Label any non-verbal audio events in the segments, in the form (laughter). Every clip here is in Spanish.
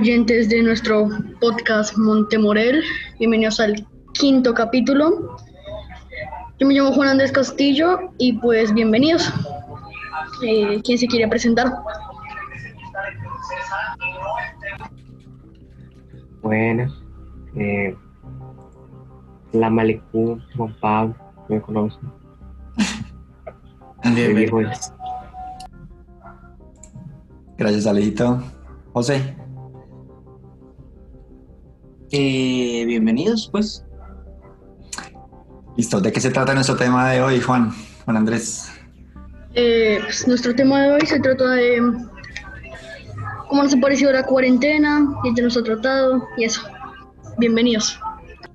Oyentes de nuestro podcast Montemorel. Bienvenidos al quinto capítulo. Yo me llamo Juan Andrés Castillo y pues bienvenidos. Eh, ¿Quién se quiere presentar? Buenas. Eh, la Malecú, Juan Pablo, me conocen. Bienvenido. Gracias, Alejito. José. Eh, bienvenidos, pues. Listo. ¿De qué se trata nuestro tema de hoy, Juan? Juan Andrés. Eh, pues nuestro tema de hoy se trata de cómo nos ha parecido la cuarentena, qué nos ha tratado y eso. Bienvenidos.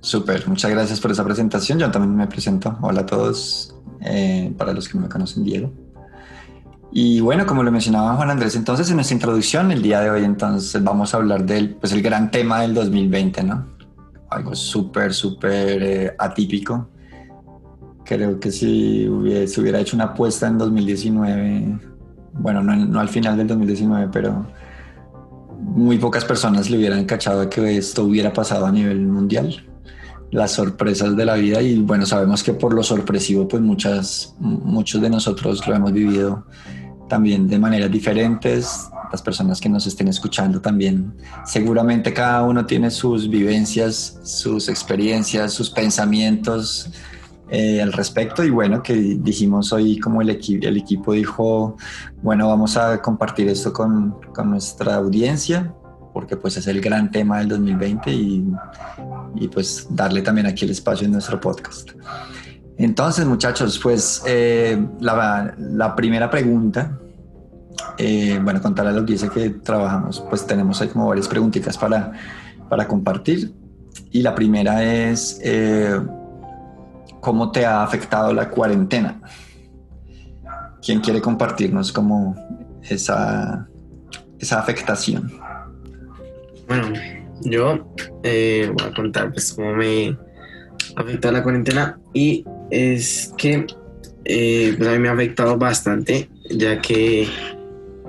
Súper, muchas gracias por esa presentación. Yo también me presento. Hola a todos, eh, para los que no me conocen, Diego. Y bueno, como lo mencionaba Juan Andrés, entonces en nuestra introducción, el día de hoy, entonces vamos a hablar del pues, el gran tema del 2020, ¿no? Algo súper, súper eh, atípico. Creo que si hubiese, hubiera hecho una apuesta en 2019, bueno, no, no al final del 2019, pero muy pocas personas le hubieran cachado que esto hubiera pasado a nivel mundial las sorpresas de la vida y bueno, sabemos que por lo sorpresivo pues muchas, muchos de nosotros lo hemos vivido también de maneras diferentes, las personas que nos estén escuchando también, seguramente cada uno tiene sus vivencias, sus experiencias, sus pensamientos eh, al respecto y bueno, que dijimos hoy como el, el equipo dijo, bueno, vamos a compartir esto con, con nuestra audiencia porque pues es el gran tema del 2020 y, y pues darle también aquí el espacio en nuestro podcast. Entonces, muchachos, pues eh, la, primera pregunta, eh, bueno, contarle a la audiencia que trabajamos, pues tenemos ahí como varias preguntitas para, para compartir. Y la primera es, eh, ¿cómo te ha afectado la cuarentena? ¿Quién quiere compartirnos como esa, esa afectación? Bueno, yo voy a contar pues cómo me afectó la cuarentena y es que eh, pues a mí me ha afectado bastante ya que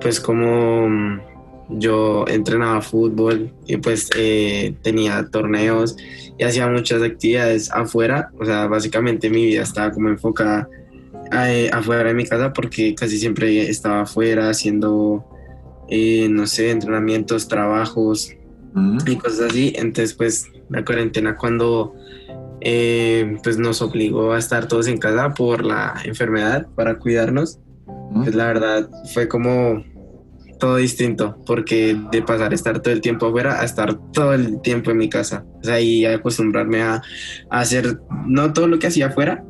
pues como yo entrenaba fútbol y pues eh, tenía torneos y hacía muchas actividades afuera, o sea, básicamente mi vida estaba como enfocada afuera de mi casa porque casi siempre estaba afuera haciendo, no sé, entrenamientos, trabajos, y cosas así. Entonces, pues la cuarentena cuando eh, pues nos obligó a estar todos en casa por la enfermedad para cuidarnos, pues la verdad fue como todo distinto, porque de pasar a estar todo el tiempo afuera a estar todo el tiempo en mi casa. O sea, y acostumbrarme a, a hacer, no todo lo que hacía afuera,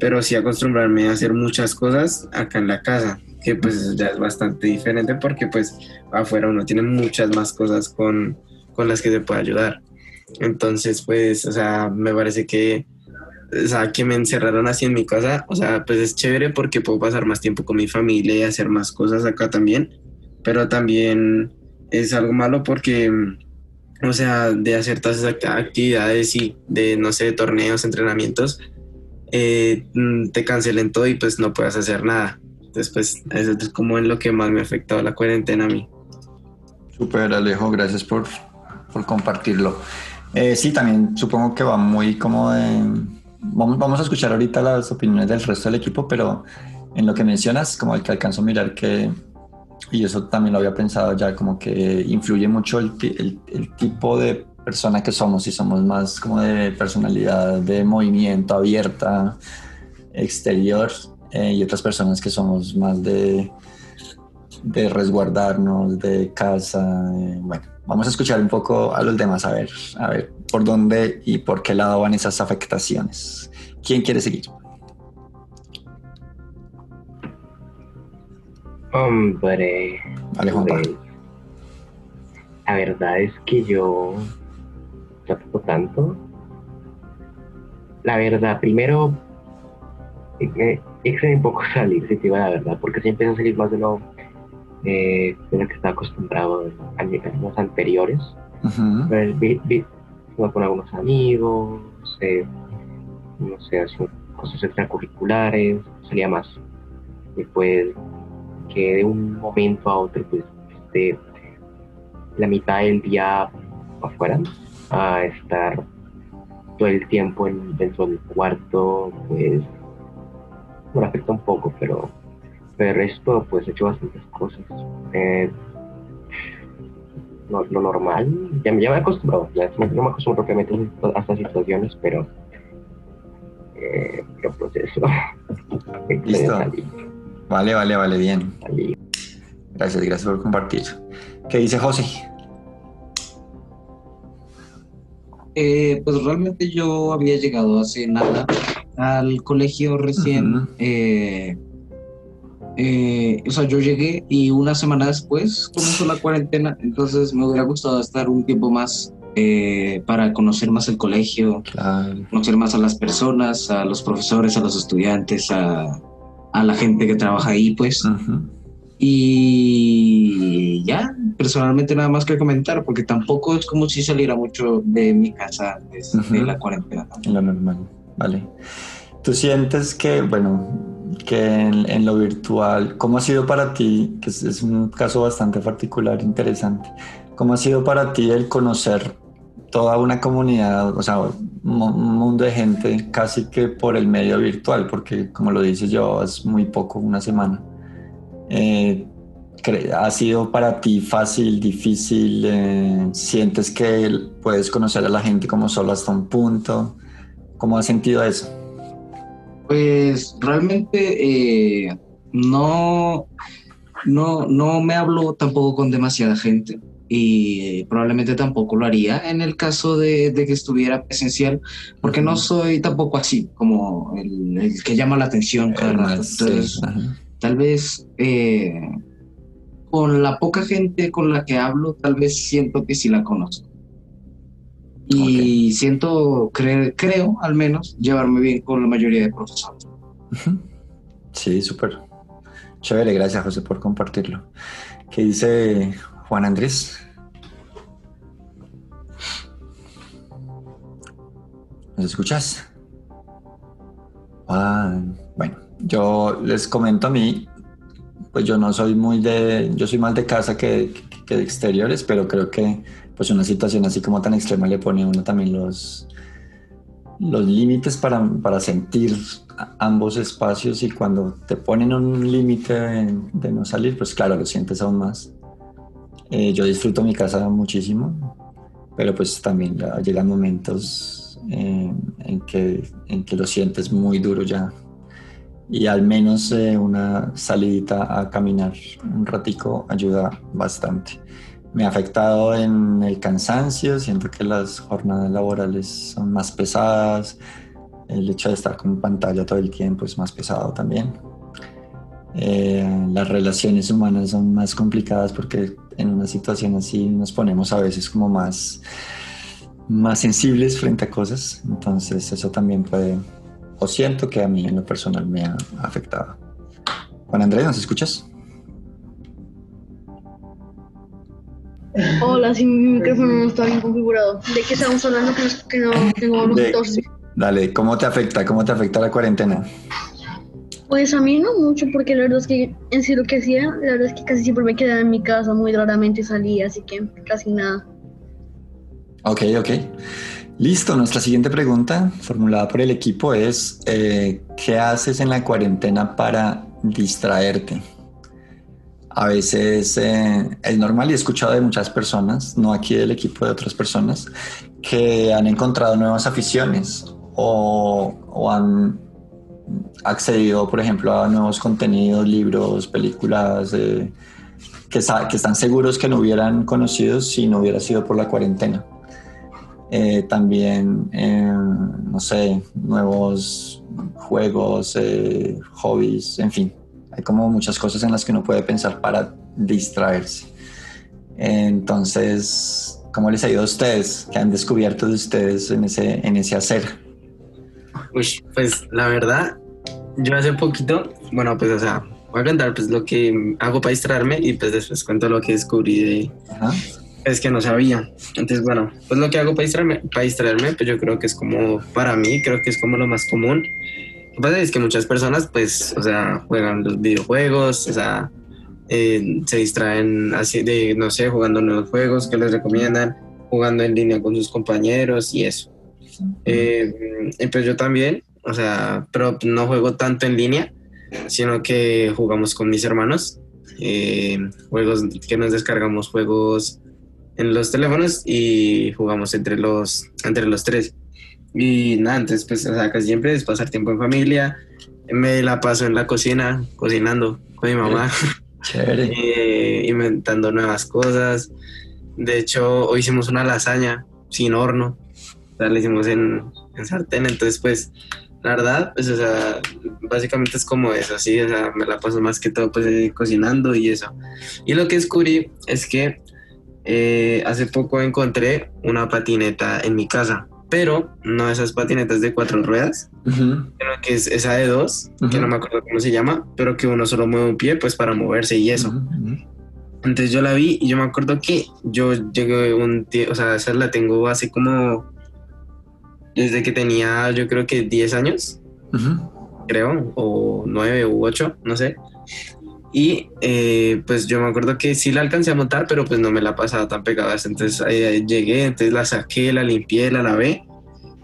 pero sí acostumbrarme a hacer muchas cosas acá en la casa, que pues ya es bastante diferente porque pues afuera uno tiene muchas más cosas con, con las que te puede ayudar. Entonces, pues, o sea, me parece que, o sea, que me encerraron así en mi casa, o sea, pues es chévere porque puedo pasar más tiempo con mi familia y hacer más cosas acá también, pero también es algo malo porque, o sea, de hacer todas esas actividades y de, no sé, torneos, entrenamientos, eh, te cancelen todo y pues no puedas hacer nada. Pues, eso es como en lo que más me ha afectado la cuarentena a mí. Súper, Alejo, gracias por por compartirlo. Eh, sí, también supongo que va muy como de... Vamos, a escuchar ahorita las opiniones del resto del equipo, pero en lo que mencionas, como el que alcanzo a mirar que, y eso también lo había pensado ya, como que influye mucho el, el, tipo de persona que somos, si somos más como de personalidad de movimiento abierta, exterior, eh, y otras personas que somos más de, de resguardarnos, de casa, eh, bueno Vamos a escuchar un poco a los demás, a ver, a ver por dónde y por qué lado van esas afectaciones. ¿Quién quiere seguir? Hombre. Vale, Juan La verdad es que yo no tanto. La verdad, primero, extrañé un poco salir, si te digo la verdad, porque siempre a salir más de lo eh, de lo que estaba acostumbrado a años anteriores. con algunos amigos, eh, no sé, hacía cosas extracurriculares, salía más. Después que de un momento a otro, pues, este, la mitad del día afuera, a estar todo el tiempo en, dentro del cuarto, pues me afecta un poco, pero, pero el resto pues he hecho bastantes cosas. Eh, lo, lo, normal, ya, ya me he acostumbrado, ya no me acostumbro propiamente a estas situaciones, pero eh, pero proceso. (laughs) Listo. Vale, vale, vale, bien. Gracias, gracias por compartir. ¿Qué dice José? Eh, pues realmente yo había llegado hace nada al colegio recién. eh, eh, o sea, yo llegué y una semana después comenzó la cuarentena, entonces me hubiera gustado estar un tiempo más eh, para conocer más el colegio, Claro. conocer más a las personas, a los profesores, a los estudiantes, a, a la gente que trabaja ahí, pues. Y ya, personalmente nada más que comentar, porque tampoco es como si saliera mucho de mi casa antes de Ujú. la cuarentena. lo normal, vale. ¿Tú sientes que, bueno, que en, en lo virtual, ¿cómo ha sido para ti, que es, es un caso bastante particular, interesante, ¿cómo ha sido para ti el conocer toda una comunidad, o sea, un mu- un mundo de gente casi que por el medio virtual? Porque, como lo dices es muy poco, una semana. Eh, ¿Ha sido para ti fácil, difícil? eh, ¿Sientes que puedes conocer a la gente como solo hasta un punto? ¿Cómo has sentido eso? Pues realmente eh, no, no, no me hablo tampoco con demasiada gente y probablemente tampoco lo haría en el caso de, de que estuviera presencial, porque no soy tampoco así como el, el que llama la atención cada Eh, rato. Entonces, tal vez eh, con la poca gente con la que hablo, tal vez siento que sí la conozco. Y siento, cre- creo al menos, llevarme bien con la mayoría de profesores. Sí, súper. Chévere, gracias José por compartirlo. ¿Qué dice Juan Andrés? ¿Nos escuchas? Juan, bueno, yo les comento a mí, pues yo no soy muy de, yo soy más de casa que, que- que de exteriores, pero creo que pues una situación así como tan extrema le pone a uno también los, los límites para, para sentir ambos espacios y cuando te ponen un límite de, de no salir, pues claro, lo sientes aún más. Eh, yo disfruto mi casa muchísimo, pero pues también ya llegan momentos eh, en, que, en que lo sientes muy duro ya. Y al menos eh, una salidita a caminar un ratico ayuda bastante. Me ha afectado en el cansancio, siento que las jornadas laborales son más pesadas, el hecho de estar con pantalla todo el tiempo es más pesado también. Eh, las relaciones humanas son más complicadas porque en una situación así nos ponemos a veces como más, más sensibles frente a cosas, entonces eso también puede, o siento que a mí en lo personal me ha afectado. Juan Andrés, ¿nos escuchas? Hola, si mi micrófono no está bien configurado. ¿De qué estamos hablando? Que no, que no tengo los De- dos. Dale, ¿cómo te afecta? ¿Cómo te afecta la cuarentena? Pues a mí no mucho, porque la verdad es que en sí lo que hacía, la verdad es que casi siempre me quedaba en mi casa, muy raramente salía, así que casi nada. Ok, ok. Listo, nuestra siguiente pregunta formulada por el equipo es, eh, ¿qué haces en la cuarentena para distraerte? A veces eh, es normal y he escuchado de muchas personas, no aquí del equipo de otras personas, que han encontrado nuevas aficiones o, o han accedido, por ejemplo, a nuevos contenidos, libros, películas, eh, que, que están seguros que no hubieran conocido si no hubiera sido por la cuarentena. Eh, también, eh, no sé, nuevos juegos, hobbies, en fin. Hay como muchas cosas en las que uno puede pensar para distraerse. Entonces, ¿cómo les ha ido a ustedes? ¿Qué han descubierto de ustedes en ese, en ese hacer? Uy, pues la verdad, yo hace poquito, bueno, pues o sea, voy a contar pues lo que hago para distraerme y pues después cuento lo que descubrí de, Ajá. es que no sabía. Entonces, bueno, pues lo que hago para distraerme, para distraerme, pues yo creo que es como, para mí, creo que es como lo más común. Lo que pasa es que muchas personas, pues, o sea, juegan los videojuegos, o sea, eh, se distraen así de, no sé, jugando nuevos juegos que les recomiendan, jugando en línea con sus compañeros y eso. Eh, pues yo también, o sea, pero no juego tanto en línea, sino que jugamos con mis hermanos, eh, juegos que nos descargamos juegos en los teléfonos y jugamos entre los, entre los tres. Y nada, entonces pues, o sea, casi siempre es pasar tiempo en familia, me la paso en la cocina, cocinando con mi mamá, (laughs) eh, inventando nuevas cosas. De hecho, hoy hicimos una lasaña sin horno, o sea, la hicimos en, en sartén, entonces pues la verdad, pues, o sea, básicamente es como eso, así, o sea, me la paso más que todo, pues, eh, cocinando y eso. Y lo que descubrí es que eh, hace poco encontré una patineta en mi casa, pero no esas patinetas de cuatro ruedas, sino que es esa de dos, que no me acuerdo cómo se llama, pero que uno solo mueve un pie, pues, para moverse y eso. Entonces yo la vi y yo me acuerdo que yo llegué un o sea, esa la tengo hace como desde que tenía yo creo que 10 años, creo, o 9 u 8, no sé. Y eh, pues yo me acuerdo que sí la alcancé a montar, pero pues no me la pasaba tan pegada. Entonces eh, llegué, entonces la saqué, la limpié, la lavé.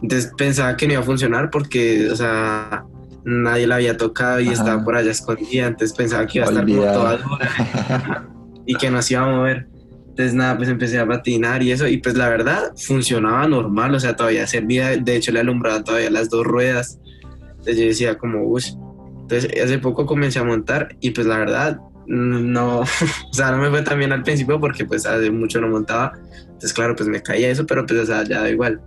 Entonces pensaba que no iba a funcionar porque, o sea, nadie la había tocado y estaba por allá escondida. Entonces pensaba que iba a estar como toda dura y que no se iba a mover. Entonces nada, pues empecé a patinar y eso, y pues la verdad funcionaba normal, o sea, todavía servía, de hecho le alumbraba todavía las dos ruedas. Entonces yo decía como, uy, entonces hace poco comencé a montar y pues la verdad no, (laughs) o sea, no me fue tan bien al principio porque pues hace mucho no montaba. Entonces claro, pues me caía eso, pero pues o sea, ya da igual.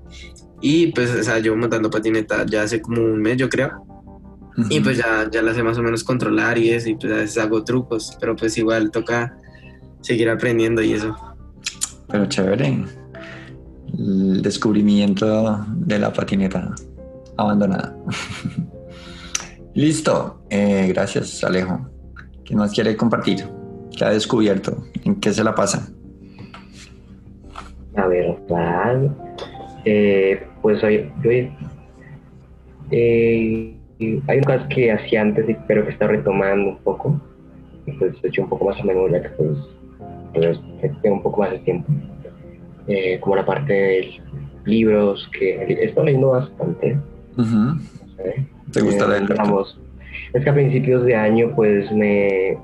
Y pues, o sea, yo montando patineta ya hace como un mes, yo creo. Y pues ya, ya la sé más o menos controlar y eso, y pues a veces hago trucos, pero pues igual toca seguir aprendiendo y eso. Pero chévere. El descubrimiento de la patineta abandonada. (laughs) Listo. Eh, gracias, Alejo. ¿Quién más quiere compartir? ¿Qué ha descubierto? ¿En qué se la pasa? La verdad, eh, pues hoy, eh, hay un caso que hacía antes, pero que está retomando un poco. Pues he hecho un poco más a memoria que pues pues tengo un poco más de tiempo. Eh, como la parte de libros, que estoy leyendo bastante. ¿Te gusta? Digamos, es que a principios de año, pues me.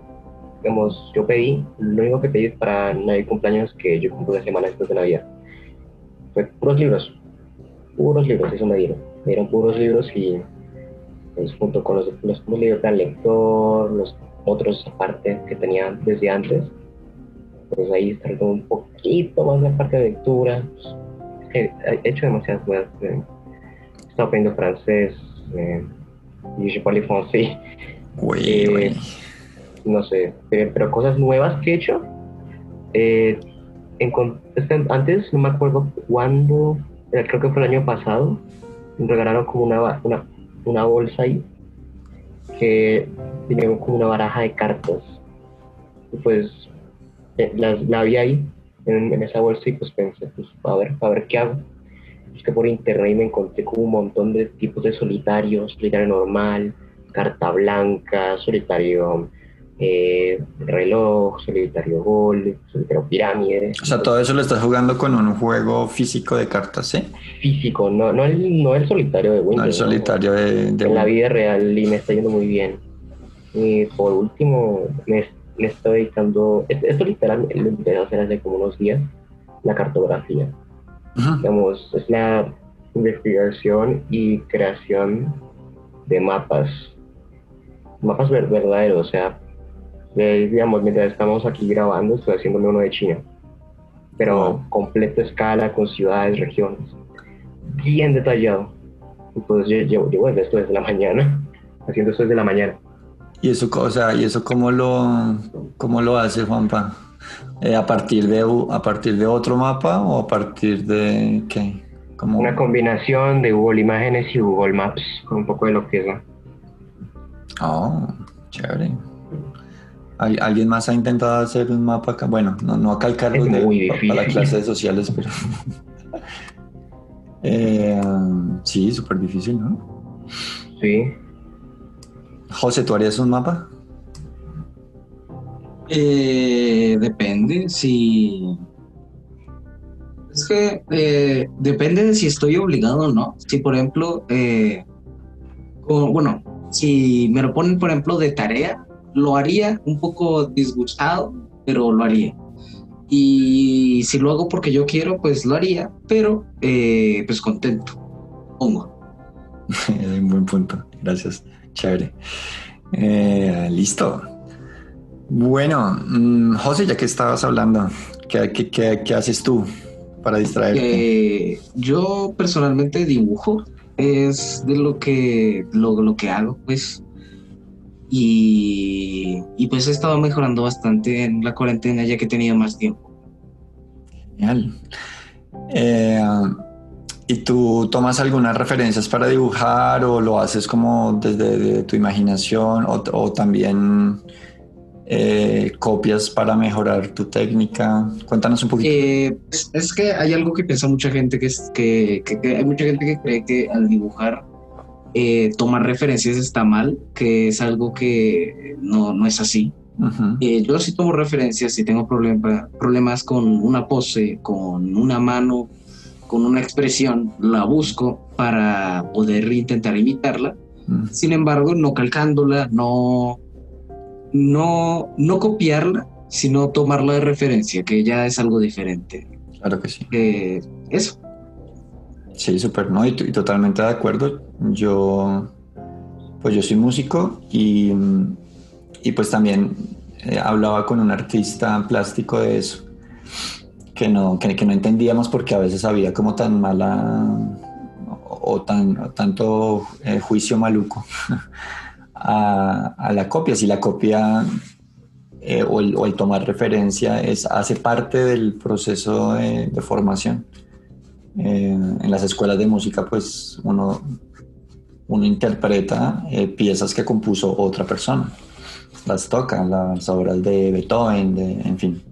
Digamos, yo pedí, lo único que pedí para Navidad cumpleaños, que yo cumplo una semana después de Navidad, fue puros libros. Puros libros, eso me dieron. Me dieron puros libros y, pues, junto con los, los, los libros de lector, los otros aparte que tenía desde antes, pues ahí está un poquito más la parte de lectura. he hecho demasiadas cosas. Eh, he estado aprendiendo francés, eh, y je parle français. Eh, no sé, pero, cosas nuevas que he hecho. Eh, antes, no me acuerdo cuándo, creo que fue el año pasado, me regalaron como una, una, una bolsa ahí que tenía como una baraja de cartas. Y pues eh, la, la vi ahí en, esa bolsa y pues pensé, pues a ver, a ver qué hago. Es que por internet me encontré con un montón de tipos de solitarios, solitario normal, carta blanca, solitario eh, reloj, solitario gol, solitario pirámide. O sea, todo eso lo estás jugando con un juego físico de cartas, ¿sí? Físico, no, no, el, no el solitario de Windows. No el solitario de, En la vida real y me está yendo muy bien. Y por último, me le estoy dedicando, esto literal lo empecé a hacer hace como unos días, la cartografía. Digamos, es la investigación y creación de mapas, mapas verdaderos, o sea, digamos, mientras estamos aquí grabando, estoy haciéndome uno de China, pero completo escala, con ciudades, regiones, bien detallado. Entonces yo llevo, llevo esto desde la mañana, (laughs) haciendo esto desde la mañana. ¿Y eso, o ¿y eso cómo lo, cómo lo hace Juanpa? Eh, ¿A partir de a partir de otro mapa o a partir de qué? Una combinación de Google Imágenes y Google Maps, con un poco de lo que es. Oh, chévere. ¿Alguien más ha intentado hacer un mapa acá? Bueno, no, no a calcarlo de, para las clases sociales, pero... (laughs) eh, sí, súper difícil, ¿no? Sí. José, ¿tú harías un mapa? Eh, depende si... Es que eh, depende de si estoy obligado o no. Si, por ejemplo, eh, bueno, si me lo ponen, por ejemplo, de tarea, lo haría un poco disgustado, pero lo haría. Y si lo hago porque yo quiero, pues lo haría, pero pues contento, pongo. un (laughs) buen punto, gracias, chévere. Listo. Bueno, mm, José, ya que estabas hablando, ¿qué, qué, haces tú para distraerte? Eh, yo personalmente dibujo, es de lo que, lo, lo que hago, pues. Y, y, pues he estado mejorando bastante en la cuarentena ya que he tenido más tiempo. Genial. Eh, ¿Y tú tomas algunas referencias para dibujar o lo haces como desde tu imaginación o, o también eh, copias para mejorar tu técnica? Cuéntanos un poquito. Eh, es que hay algo que piensa mucha gente, que, es, que, hay mucha gente que cree que al dibujar eh, tomar referencias está mal, que es algo que no, no es así. yo sí tomo referencias y tengo problemas con una pose, con una mano, con una expresión, la busco para poder intentar imitarla. Sin embargo, no calcándola, no no, no copiarla, sino tomarla de referencia, que ya es algo diferente. Claro que sí. Eh, eso. Sí, súper, ¿no? Y, totalmente de acuerdo. Yo, pues yo soy músico y, y pues también eh, hablaba con un artista plástico de eso, que no, que, no entendíamos porque a veces había como tan mala o, tan, tanto eh, juicio maluco (laughs) a, la copia. Si la copia eh, o, el, tomar referencia es, hace parte del proceso de, formación. Eh, en las escuelas de música, pues uno, uno interpreta eh, piezas que compuso otra persona. Las toca, las obras de Beethoven, de, en fin.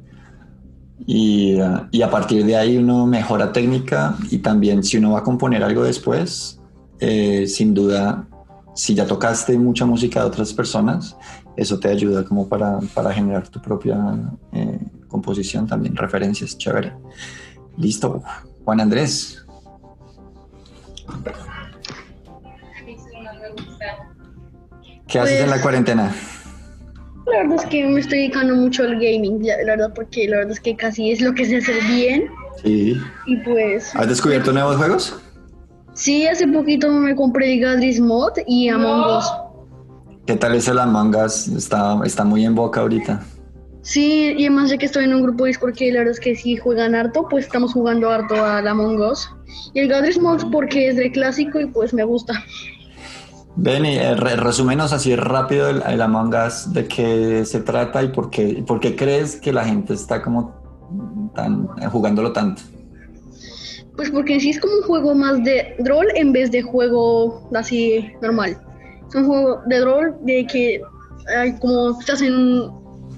Y, y, a partir de ahí uno mejora técnica y también si uno va a componer algo después, sin duda si ya tocaste mucha música de otras personas, eso te ayuda como para, para generar tu propia eh, composición, también referencias, chévere. Listo, Juan Andrés. ¿Qué haces en la pues, cuarentena? La verdad es que me estoy dedicando mucho al gaming, la verdad, porque la verdad es que casi es lo que se hace bien. Sí. Y pues... ¿Has descubierto nuevos juegos? Sí, hace poquito me compré Gadris Mod y Among Us. ¿Qué tal es el Among Us? Está, está muy en boca ahorita. Sí, y además ya que estoy en un grupo de Discord que la verdad es que sí juegan harto, pues estamos jugando harto al Among Us. Y el Gadris Mod porque es de clásico y pues me gusta. Benny, eh, resúmenos así rápido el, Among Us, de qué se trata y por qué, por qué crees que la gente está como tan, jugándolo tanto. Pues porque en sí es como un juego más de rol en vez de juego así normal. Es un juego de rol de que hay como estás en,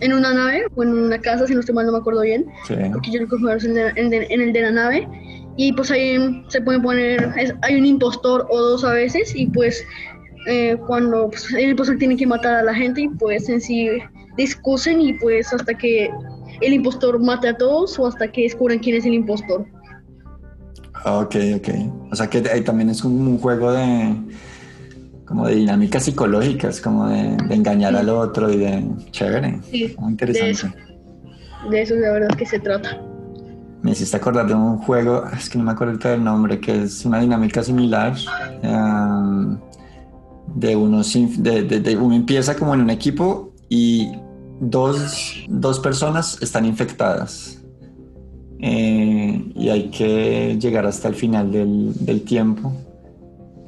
en una nave o en una casa, si no estoy mal, no me acuerdo bien. Porque yo lo que en, en, el de la nave. Y pues ahí se puede poner, hay un impostor o dos a veces y pues eh, cuando pues, el impostor tiene que matar a la gente y pues en sí discusen y pues hasta que el impostor mate a todos o hasta que descubran quién es el impostor. Ok, ok. O sea que ahí también es un juego de como de dinámicas psicológicas, como de, engañar al otro y de chévere. Sí, Muy interesante. De eso, de la verdad que se trata. Me hiciste acordar de un juego, es que no me acuerdo del nombre, que es una dinámica similar. Um, de uno, de, de, uno empieza como en un equipo y dos, dos personas están infectadas eh, y hay que llegar hasta el final del, tiempo.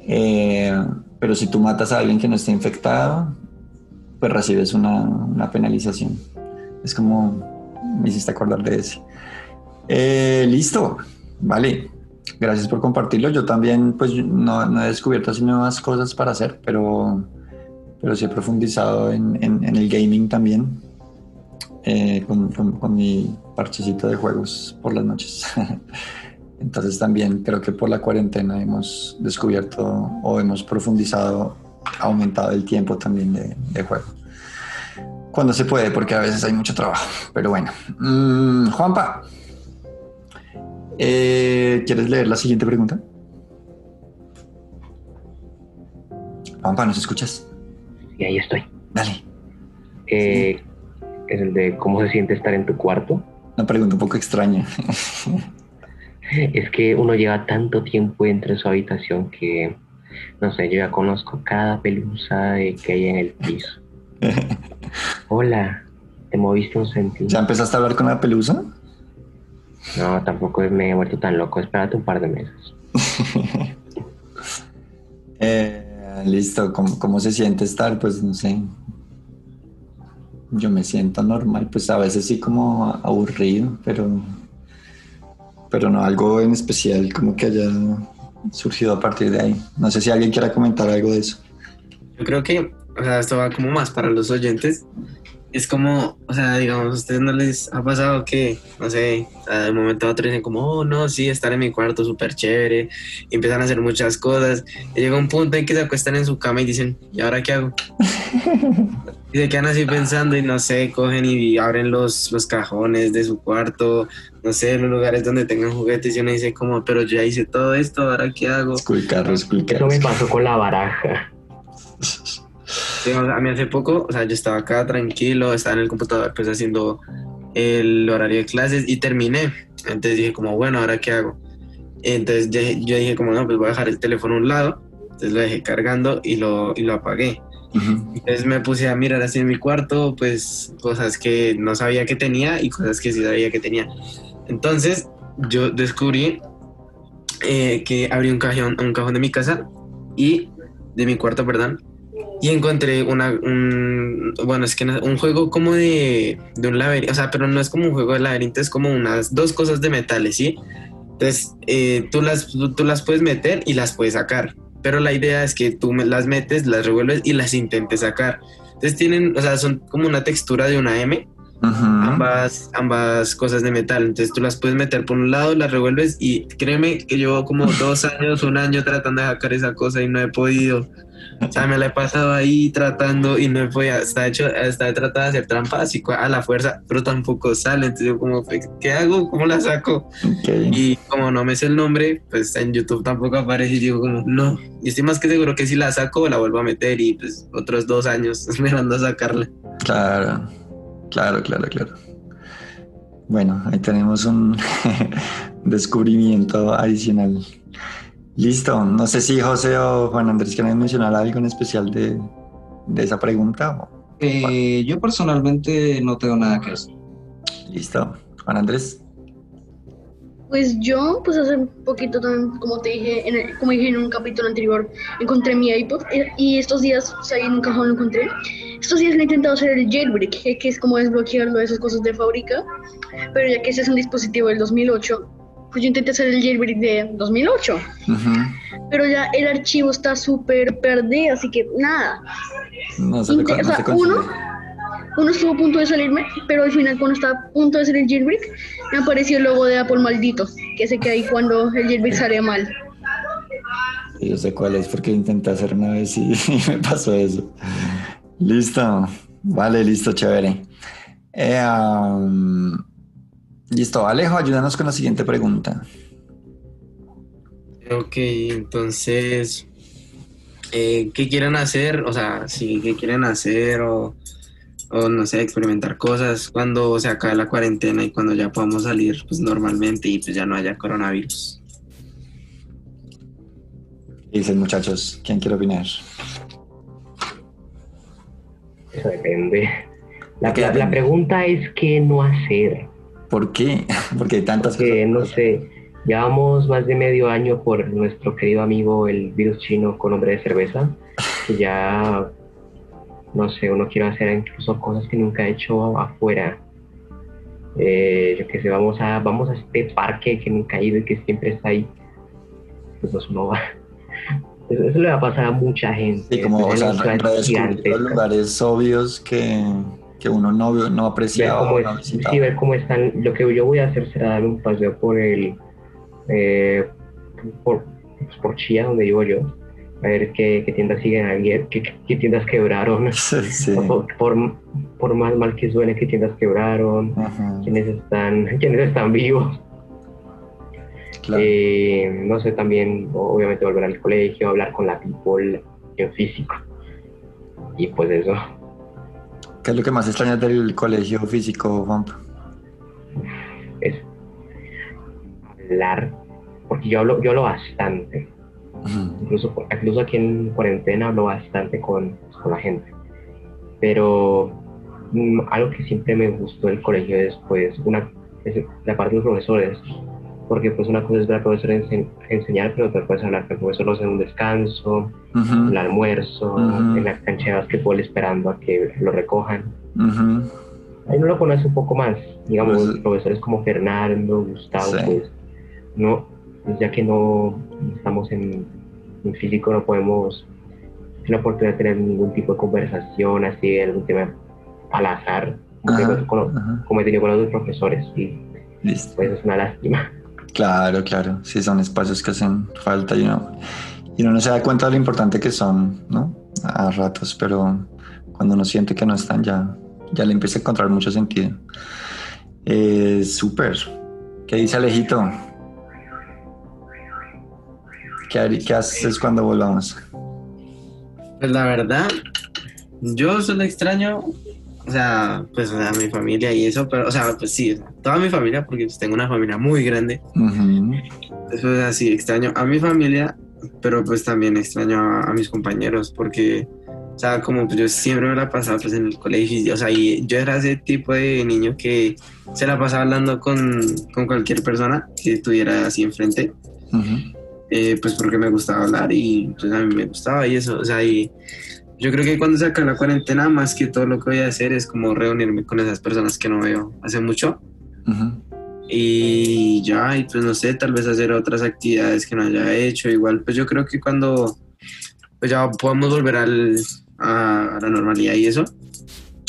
Eh, pero si tú matas a alguien que no esté infectado, pues recibes una, penalización. Es como me hiciste acordar de ese. Eh, listo, vale. Gracias por compartirlo. Yo también, pues, no, he descubierto así nuevas cosas para hacer, pero, pero sí he profundizado en, en el gaming también. Eh, con, con, mi parchecito de juegos por las noches. (laughs) Entonces también creo que por la cuarentena hemos descubierto o hemos profundizado, aumentado el tiempo también de, de juego. Cuando se puede, porque a veces hay mucho trabajo. Pero bueno. Mm, Juanpa, eh, ¿quieres leer la siguiente pregunta? Juanpa, ¿nos escuchas? Y ahí estoy. Dale. Eh, Es el de cómo se siente estar en tu cuarto. Una pregunta un poco extraña. Es que uno lleva tanto tiempo dentro de su habitación que, no sé, yo ya conozco cada pelusa que hay en el piso. (laughs) Hola, ¿te moviste un centímetro? ¿Ya empezaste a hablar con la pelusa? No, tampoco me he vuelto tan loco. Espérate un par de meses. (laughs) Eh, listo, ¿Cómo, ¿cómo se siente estar? Pues no sé. Yo me siento normal, pues a veces sí como aburrido, pero, pero no algo en especial como que haya surgido a partir de ahí. No sé si alguien quiera comentar algo de eso. Yo creo que, o sea, esto va como más para los oyentes. Es como, o sea, digamos, a ustedes no les ha pasado que, no sé, o sea, de un momento a otro dicen como, oh, no, sí, estar en mi cuarto súper chévere, y empiezan a hacer muchas cosas, y llega un punto en que se acuestan en su cama y dicen, ¿y ahora qué hago? (laughs) y se quedan así pensando y no sé, cogen y abren los, los cajones de su cuarto, no sé, los lugares donde tengan juguetes, y uno dice como, pero yo ya hice todo esto, ¿ahora qué hago? Eso me pasó con la baraja. A mí hace poco, o sea, yo estaba acá tranquilo, estaba en el computador pues haciendo el horario de clases y terminé. Entonces dije como, bueno, ¿ahora qué hago? Entonces yo, dije como, no, pues voy a dejar el teléfono a un lado. Entonces lo dejé cargando y lo, y lo apagué. Ujú. Entonces me puse a mirar así en mi cuarto, pues cosas que no sabía que tenía y cosas que sí sabía que tenía. Entonces yo descubrí eh, que abrí un cajón, un cajón de mi casa y de mi cuarto, perdón, y encontré una, un, bueno, es que un juego como de, de un laberinto, o sea, pero no es como un juego de laberinto, es como unas dos cosas de metales, ¿sí? Entonces, eh, tú, las, tú, tú las puedes meter y las puedes sacar, pero la idea es que tú las metes, las revuelves y las intentes sacar. Entonces tienen, o sea, son como una textura de una M, ambas, ambas cosas de metal. Entonces tú las puedes meter por un lado, las revuelves y créeme que llevo como dos años, un año tratando de sacar esa cosa y no he podido. O sea, me la he pasado ahí tratando y no he podido. Está hecho, está he tratado de hacer trampas y a la fuerza, pero tampoco sale. Entonces yo como, ¿qué hago? ¿Cómo la saco? Ok. Y como no me sé el nombre, pues en YouTube tampoco aparece y digo como, no. Y estoy más que seguro que si la saco, la vuelvo a meter y pues otros dos años (laughs) esperando a sacarla. Claro, claro, claro, claro. Bueno, ahí tenemos un (laughs) descubrimiento adicional. Listo. No sé si José o Juan Andrés quieren mencionar algo en especial de, de esa pregunta. o- Eh, yo personalmente no tengo nada que decir. Listo. Juan Andrés. Pues yo, pues hace un poquito también, como te dije, en el- como dije en un capítulo anterior, encontré mi iPod eh, y estos días, o sea, ahí en un cajón lo encontré. Estos días he intentado hacer el jailbreak, que, que es como desbloquearlo de esas cosas de fábrica, pero ya que ese es un dispositivo del 2008, pues yo intenté hacer el jailbreak de 2008, Ujú. pero ya el archivo está súper perdido, así que nada. No se, le con- Inte- o no sea, uno, uno estuvo a punto de salirme, pero al final cuando estaba a punto de hacer el jailbreak, me apareció el logo de Apple maldito, que sé que ahí cuando el jailbreak sale mal. Yo sé cuál es porque intenté hacer una vez y, y (laughs) me pasó eso. Listo. Vale, listo, chévere. Eh, um, listo, Alejo, ayúdanos con la siguiente pregunta. Ok, entonces, eh, ¿qué quieren hacer? O sea, sí, ¿qué quieren hacer? O, o no sé, experimentar cosas cuando se acabe la cuarentena y cuando ya podamos salir pues normalmente y pues ya no haya coronavirus. ¿Qué dicen muchachos? ¿Quién quiere opinar? Eso depende. La, pregunta es qué no hacer. ¿Por qué? (laughs) Porque hay tantas Porque, no sé, llevamos más de medio año por nuestro querido amigo el virus chino con nombre de cerveza, que ya, no sé, uno quiere hacer incluso cosas que nunca ha hecho afuera. Eh, yo qué sé, vamos a, vamos a este parque que nunca he ido y que siempre está ahí. Pues no, uno va. (laughs) Eso, eso le va a pasar a mucha gente. Sí, como o sea, redescubrir los lugares obvios que, que uno no, no ver apreciaba cómo, o es- no visitaba. sí, ver cómo están. Lo que yo voy a hacer será darme un paseo por el. eh, por, pues, por Chía, donde vivo yo. A ver qué, qué tiendas siguen abiertas, qué, qué tiendas quebraron. (laughs) Sí, sí. Por, por, por más mal que suene que tiendas quebraron, quienes están, quienes están vivos. Eh, no sé, también obviamente volver al colegio, hablar con la people en físico. Y pues eso. ¿Qué es lo que más extrañas del colegio físico, Juan? Es hablar, porque yo hablo, yo hablo bastante. incluso, incluso aquí en cuarentena hablo bastante con, con la gente. Pero mm, algo que siempre me gustó del colegio es pues una la parte de los profesores porque pues una cosa es ver al profesor enseñar, pero otra puedes hablar con el profesor en un descanso, en el almuerzo, en la cancha de básquetbol esperando a que lo recojan. Ahí uno lo conoce un poco más, digamos, pues, profesores como Fernando, Gustavo, pues, no, pues, ya que no estamos en, físico, no podemos tener la oportunidad de tener ningún tipo de conversación así, algún tema al azar, como, he tenido con otros profesores, y pues es una lástima. Claro, claro, sí son espacios que hacen falta y uno, y no se da cuenta de lo importante que son, ¿no? A ratos, pero cuando uno siente que no están ya, ya le empieza a encontrar mucho sentido. Eh, Súper. ¿Qué dice Alejito? ¿Qué, ¿Qué haces cuando volvamos? Pues la verdad, yo solo extraño o sea, pues a mi familia y eso, pero, o sea, pues sí, toda mi familia, porque pues, tengo una familia muy grande. Eso es así, extraño a mi familia, pero pues también extraño a, mis compañeros, porque, o sea, como pues, yo siempre me la pasaba pues en el colegio, o sea, y yo era ese tipo de niño que se la pasaba hablando con, con cualquier persona que estuviera así enfrente. Eh, pues porque me gustaba hablar y pues a mí me gustaba y eso, o sea, y yo creo que cuando se acabe la cuarentena, más que todo lo que voy a hacer es como reunirme con esas personas que no veo hace mucho. Y ya, y pues no sé, tal vez hacer otras actividades que no haya hecho. Igual, pues yo creo que cuando pues ya podamos volver al, a, la normalidad y eso,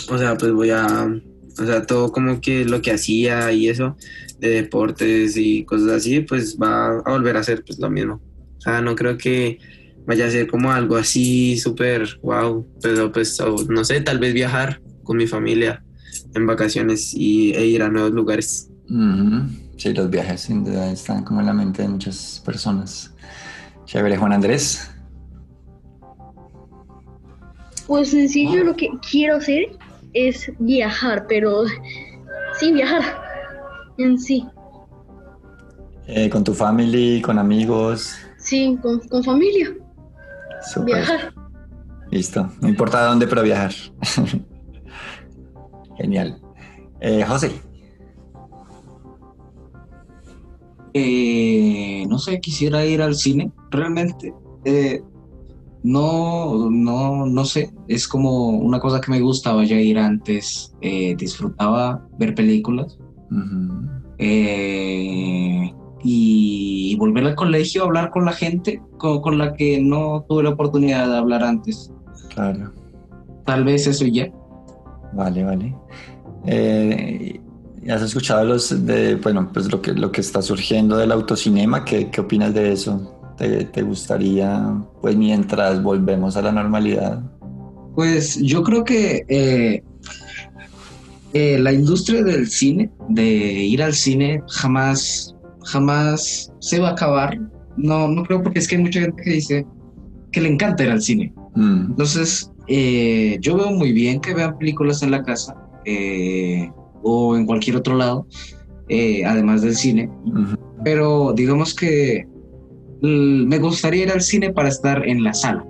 o sea, pues voy a, o sea, todo como que lo que hacía y eso, de deportes y cosas así, pues va a volver a hacer pues lo mismo. O sea, no creo que vaya a ser como algo así súper wow, pero pues no sé, tal vez viajar con mi familia en vacaciones y, e ir a nuevos lugares. Sí, los viajes sin duda están como en la mente de muchas personas. Chévere, Juan Andrés. Pues sencillo, lo que quiero hacer es viajar, pero sin viajar en sí. Eh, ¿Con tu familia, con amigos? Sí, con, con familia. Viajar. Listo. No importa dónde, pero viajar. (laughs) Genial. Eh, José. Eh, no sé, quisiera ir al cine, realmente. Eh, no, no, no sé. Es como una cosa que me gustaba ya ir antes. disfrutaba ver películas y volver al colegio a hablar con la gente con, la que no tuve la oportunidad de hablar antes. Claro. Tal vez eso ya. Vale, vale. Eh, ¿Has escuchado los de, bueno, pues lo que, lo que está surgiendo del autocinema? ¿Qué, qué opinas de eso? ¿Te, ¿Te, gustaría, pues mientras volvemos a la normalidad? Pues yo creo que eh, eh, la industria del cine, de ir al cine, jamás jamás se va a acabar. No, no creo porque es que hay mucha gente que dice que le encanta ir al cine. Mm. Entonces, eh, yo veo muy bien que vean películas en la casa eh, o en cualquier otro lado, eh, además del cine. Pero digamos que me gustaría ir al cine para estar en la sala.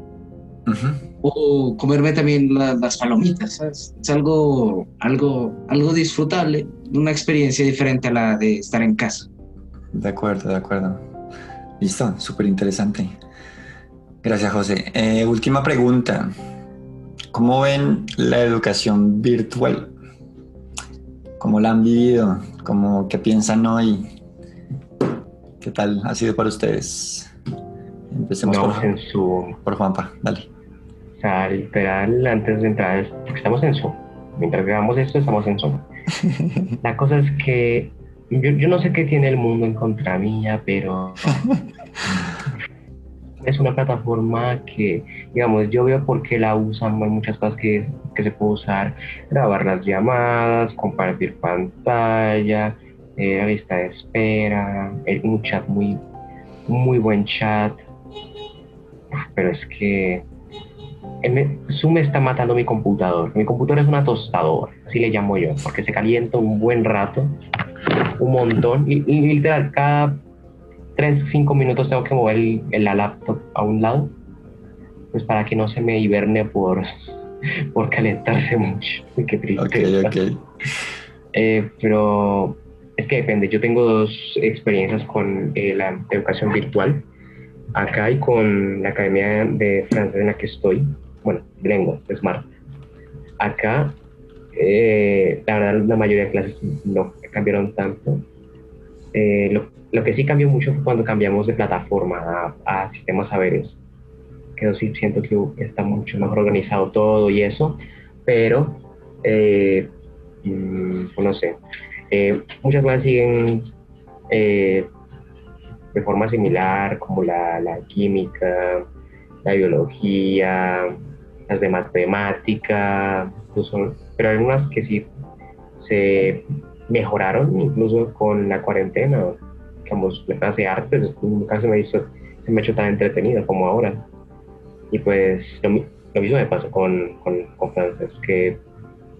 O comerme también las palomitas, Es algo, algo, algo disfrutable, una experiencia diferente a la de estar en casa. De acuerdo, de acuerdo. Listo, súper interesante. Gracias, José. Eh, última pregunta. ¿Cómo ven la educación virtual? ¿Cómo la han vivido? ¿Cómo, ¿Qué piensan hoy? ¿Qué tal ha sido para ustedes? Empecemos por, en su... por Juanpa, dale. O sea, literal, antes de entrar, estamos en Zoom. Mientras grabamos esto, estamos en Zoom. (laughs) la cosa es que yo, no sé qué tiene el mundo en contra mía, pero (laughs) es una plataforma que, digamos, yo veo por qué la usan, hay muchas cosas que, que se puede usar, grabar las llamadas, compartir pantalla, eh, lista de espera, un chat muy, muy buen chat. Ah, pero es que Zoom está matando mi computador. Mi computador es una tostadora, así le llamo yo, porque se calienta un buen rato, un montón, y, literal, cada 3 5 minutos tengo que mover el, la laptop a un lado, pues para que no se me hiberne por, (laughs) por calentarse mucho. (laughs) Qué triste. Eh, pero es que depende, yo tengo dos experiencias con eh, la educación virtual acá y con la academia de francés en la que estoy bueno, lengua, Smart. Acá, eh, la verdad, la mayoría de clases no cambiaron tanto. Eh, lo, que sí cambió mucho fue cuando cambiamos de plataforma a, sistemas saberes. Que sí siento que está mucho mejor organizado todo y eso, pero eh, mm, pues no sé. muchas clases siguen de forma similar, como la, la química, la biología, de matemática, incluso, pero algunas que sí se mejoraron incluso con la cuarentena, digamos, la clase de artes, nunca se me hizo, se me ha hecho tan entretenido como ahora. Y pues lo, mismo me pasó con, con, francés, que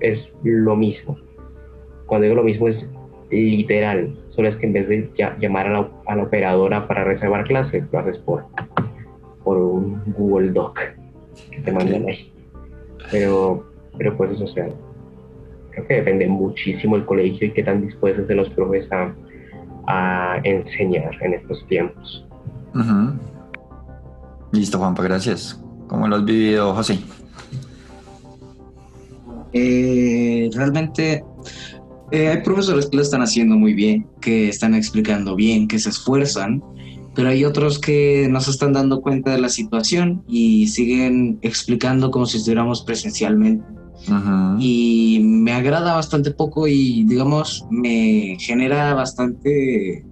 es lo mismo. Cuando digo lo mismo es literal, solo es que en vez de llamar a la, a la operadora para reservar clase, lo haces por, por un Google Doc que te mandan ahí. Pero, pero pues eso, sea, creo que depende muchísimo el colegio y qué tan dispuestos de los profes a, enseñar en estos tiempos. Listo, Juanpa, gracias. ¿Cómo lo has vivido, José? Eh, realmente eh, hay profesores que lo están haciendo muy bien, que están explicando bien, que se esfuerzan, pero hay otros que no se están dando cuenta de la situación y siguen explicando como si estuviéramos presencialmente. Y me agrada bastante poco y, digamos, me genera bastante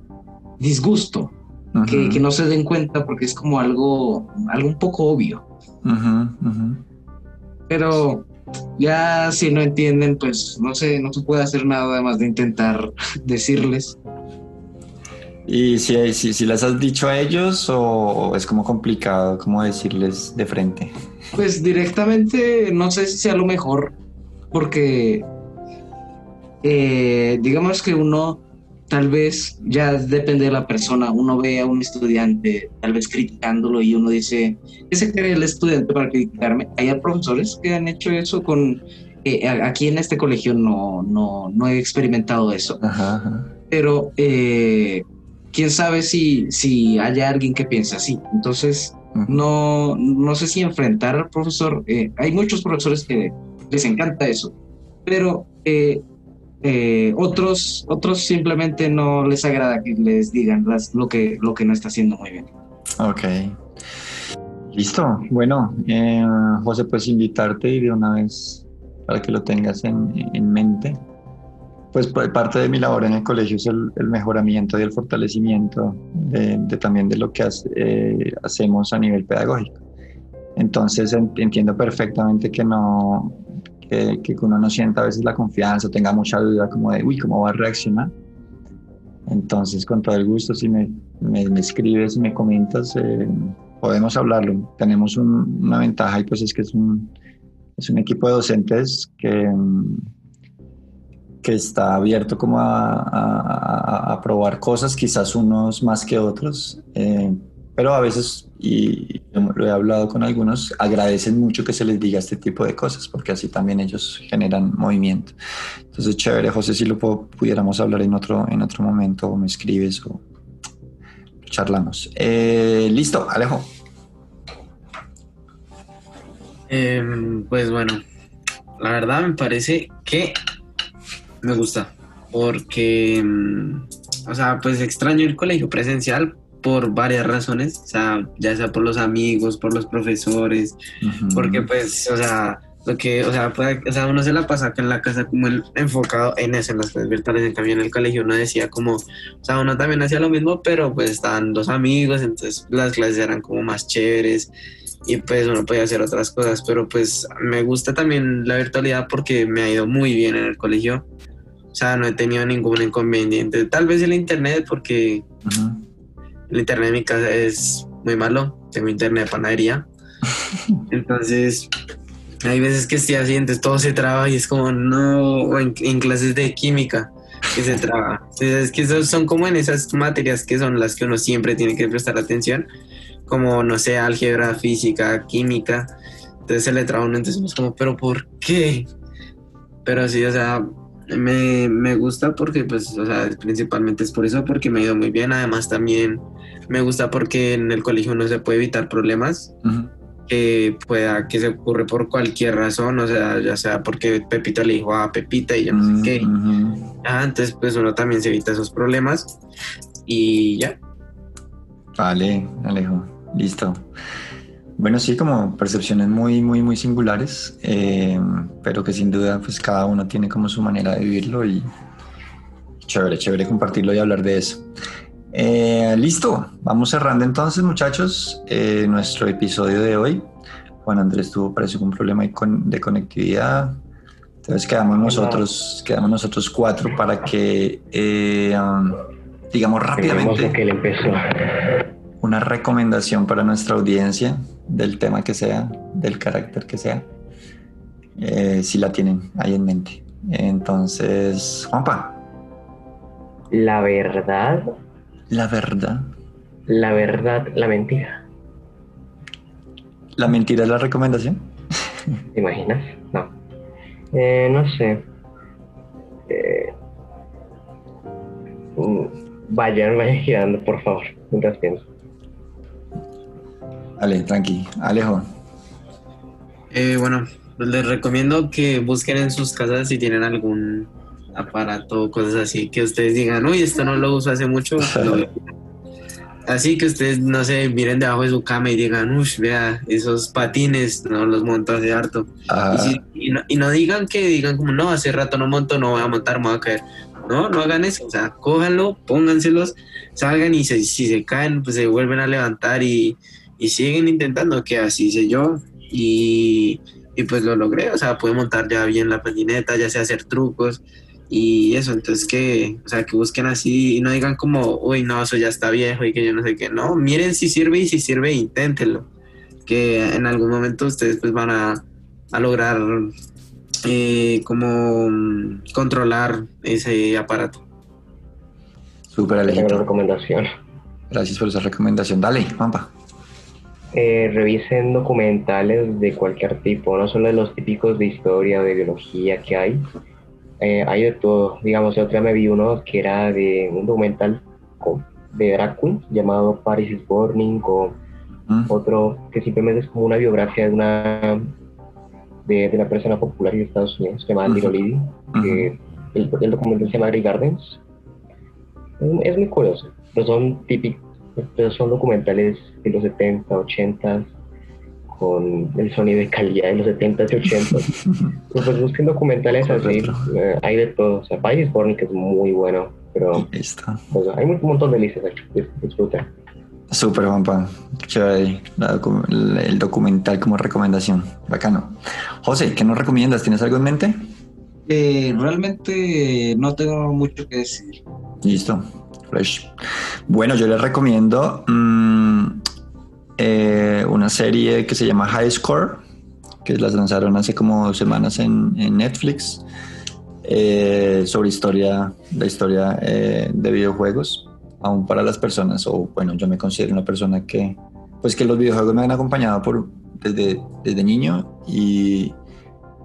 disgusto que, no se den cuenta porque es como algo, algo un poco obvio. Pero ya si no entienden, pues no sé, no se puede hacer nada además de intentar (laughs) decirles. ¿Y si, si, si, las has dicho a ellos o es como complicado como decirles de frente? Pues directamente no sé si sea lo mejor porque eh, digamos que uno tal vez ya depende de la persona, uno ve a un estudiante tal vez criticándolo y uno dice, ¿qué se cree el estudiante para criticarme? Hay profesores que han hecho eso con... Eh, aquí en este colegio no, no, no he experimentado eso. Pero eh, quién sabe si, si haya alguien que piense así. Entonces, no, no sé si enfrentar al profesor, eh, hay muchos profesores que les encanta eso, pero eh, eh, otros, otros simplemente no les agrada que les digan lo, que, lo que no está haciendo muy bien. Ok. Listo. Bueno, José, puedes invitarte y de una vez para que lo tengas en, en mente pues parte de mi labor en el colegio es el, mejoramiento y el fortalecimiento también de lo que eh, hacemos a nivel pedagógico. Entonces entiendo perfectamente que no que, que, uno no sienta a veces la confianza, tenga mucha duda como de, uy, ¿cómo va a reaccionar? Entonces, con todo el gusto, si me, me, escribes y me comentas, eh, podemos hablarlo. Tenemos una ventaja y pues es que es un, es un equipo de docentes que que está abierto como a, probar cosas, quizás unos más que otros, eh, pero a veces, y lo he hablado con algunos, agradecen mucho que se les diga este tipo de cosas, porque así también ellos generan movimiento. Entonces, chévere, José, si lo pudiéramos hablar en otro, en otro momento, o me escribes o charlamos. Eh, listo, Alejo. Em, pues bueno, la verdad me parece que me gusta, porque, mm, o sea, pues extraño el colegio presencial por varias razones, o sea, ya sea por los amigos, por los profesores, porque pues, o sea, lo que, o sea, puede, o sea, uno se la pasa acá en la casa como el, enfocado en eso, en las clases virtuales, en cambio en el colegio uno decía como, o sea, uno también hacía lo mismo, pero pues estaban dos amigos, entonces las clases eran como más chéveres y pues uno podía hacer otras cosas, pero pues me gusta también la virtualidad porque me ha ido muy bien en el colegio, o sea, no he tenido ningún inconveniente, tal vez el internet porque el internet en mi casa es muy malo, tengo internet de panadería, (laughs) entonces hay veces que estoy así, entonces todo se traba y es como, no, o en, clases de química que se traba. es que son como en esas materias que son las que uno siempre tiene que prestar atención, como, no sé, álgebra, física, química. Entonces se le traba uno, entonces es como, pero ¿por qué? Pero sí, o sea, me, me, gusta porque, pues, o sea, principalmente es por eso, porque me ha ido muy bien. Además, también me gusta porque en el colegio uno se puede evitar problemas que pueda que se ocurre por cualquier razón, o sea, ya sea porque Pepito le dijo a Pepita y yo no sé qué. antes pues uno también se evita esos problemas y ya. Vale, Alejo, listo. Bueno, sí, como percepciones muy, muy, muy singulares, eh, pero que sin duda pues cada uno tiene como su manera de vivirlo y chévere, chévere compartirlo y hablar de eso. Eh, listo, vamos cerrando entonces muchachos eh, nuestro episodio de hoy. Juan Andrés tuvo parece un problema de conectividad. Entonces quedamos nosotros, quedamos nosotros cuatro para que eh, um, digamos rápidamente que empezó. una recomendación para nuestra audiencia del tema que sea, del carácter que sea, si la tienen ahí en mente. Entonces, Juanpa. La verdad la verdad. La verdad, la mentira. ¿La mentira es la recomendación? ¿Te imaginas? No. Eh, no sé. Eh, mm, vayan, vayan girando, por favor, mientras pienso. Vale, tranqui. Alejo. Eh, bueno, les recomiendo que busquen en sus casas si tienen algún aparato, cosas así, que ustedes digan, uy, esto no lo uso hace mucho. (laughs) así que ustedes, no sé, miren debajo de su cama y digan, uy, vea, esos patines, no los monto hace harto. Y, no, digan que digan como, no, hace rato no monto, no voy a montar, me voy a caer. No, no hagan eso, o sea, cójanlo, pónganselos, salgan y si se caen, pues se vuelven a levantar y, y siguen intentando, que así sé yo. Y, y pues lo logré, o sea, pude montar ya bien la patineta, ya sé hacer trucos, y eso, entonces que, o sea, que busquen así y no digan como, uy, no, eso ya está viejo y que yo no sé qué, no, miren si sirve y si sirve, inténtenlo, que en algún momento ustedes pues van a, lograr eh, como mm, controlar ese aparato. Súper Alejandro. recomendación. Gracias por esa recomendación. Dale, Pampa. Eh, revisen documentales de cualquier tipo, no solo de los típicos de historia o de biología que hay, eh, hay de todo. Digamos, el día me vi uno que era de un documental de drag llamado Paris is Burning o mm. otro que simplemente es como una biografía de una de, una persona popular de Estados Unidos llamada Little Liddy, que el, documental se llama Gardens. Es, muy curioso, pero son típicos, pero son documentales de los 70, 80 con el sonido de calidad de los 70s y 80s. (laughs) pues busquen documentales así, eh, hay de todo. O sea, País Born que es muy bueno, pero pues, hay un montón de listas aquí, disfruta. Súper, Juanpa. Chévere el documental como recomendación. Bacano. José, ¿qué nos recomiendas? ¿Tienes algo en mente? Eh, realmente no tengo mucho que decir. Listo. Fresh. Bueno, yo les recomiendo mm, eh, una serie que se llama High Score, que las lanzaron hace como semanas en, Netflix, eh, sobre historia, la historia eh, de videojuegos, aún para las personas, o bueno, yo me considero una persona que, pues que los videojuegos me han acompañado por, desde, desde niño y,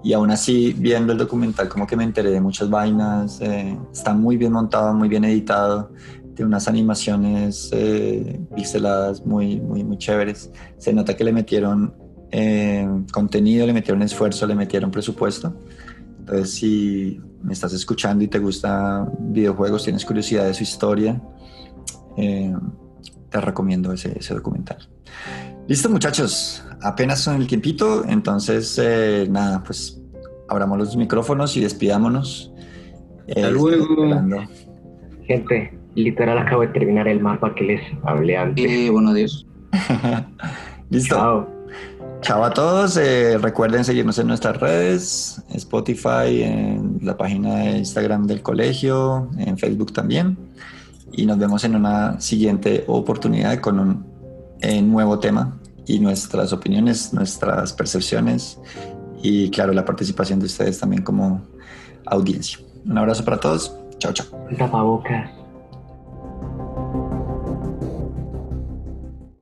y aún así viendo el documental como que me enteré de muchas vainas, está muy bien montado, muy bien editado, de unas animaciones eh, pixeladas muy, muy, muy chéveres. Se nota que le metieron eh, contenido, le metieron esfuerzo, le metieron presupuesto. Entonces, si me estás escuchando y te gusta videojuegos, tienes curiosidad de su historia, eh, te recomiendo ese, ese, documental. Listo, muchachos. Apenas son el tiempito, entonces eh, nada, pues abramos los micrófonos y despidámonos. Hasta luego. Gente, literal acabo de terminar el mapa que les hablé antes. Eh, bueno, adiós. (laughs) Listo. Chao. Chao a todos. eh, recuerden seguirnos en nuestras redes, Spotify, en la página de Instagram del colegio, en Facebook también. Y nos vemos en una siguiente oportunidad con un eh, nuevo tema y nuestras opiniones, nuestras percepciones y claro, la participación de ustedes también como audiencia. Un abrazo para todos. Chao, chao.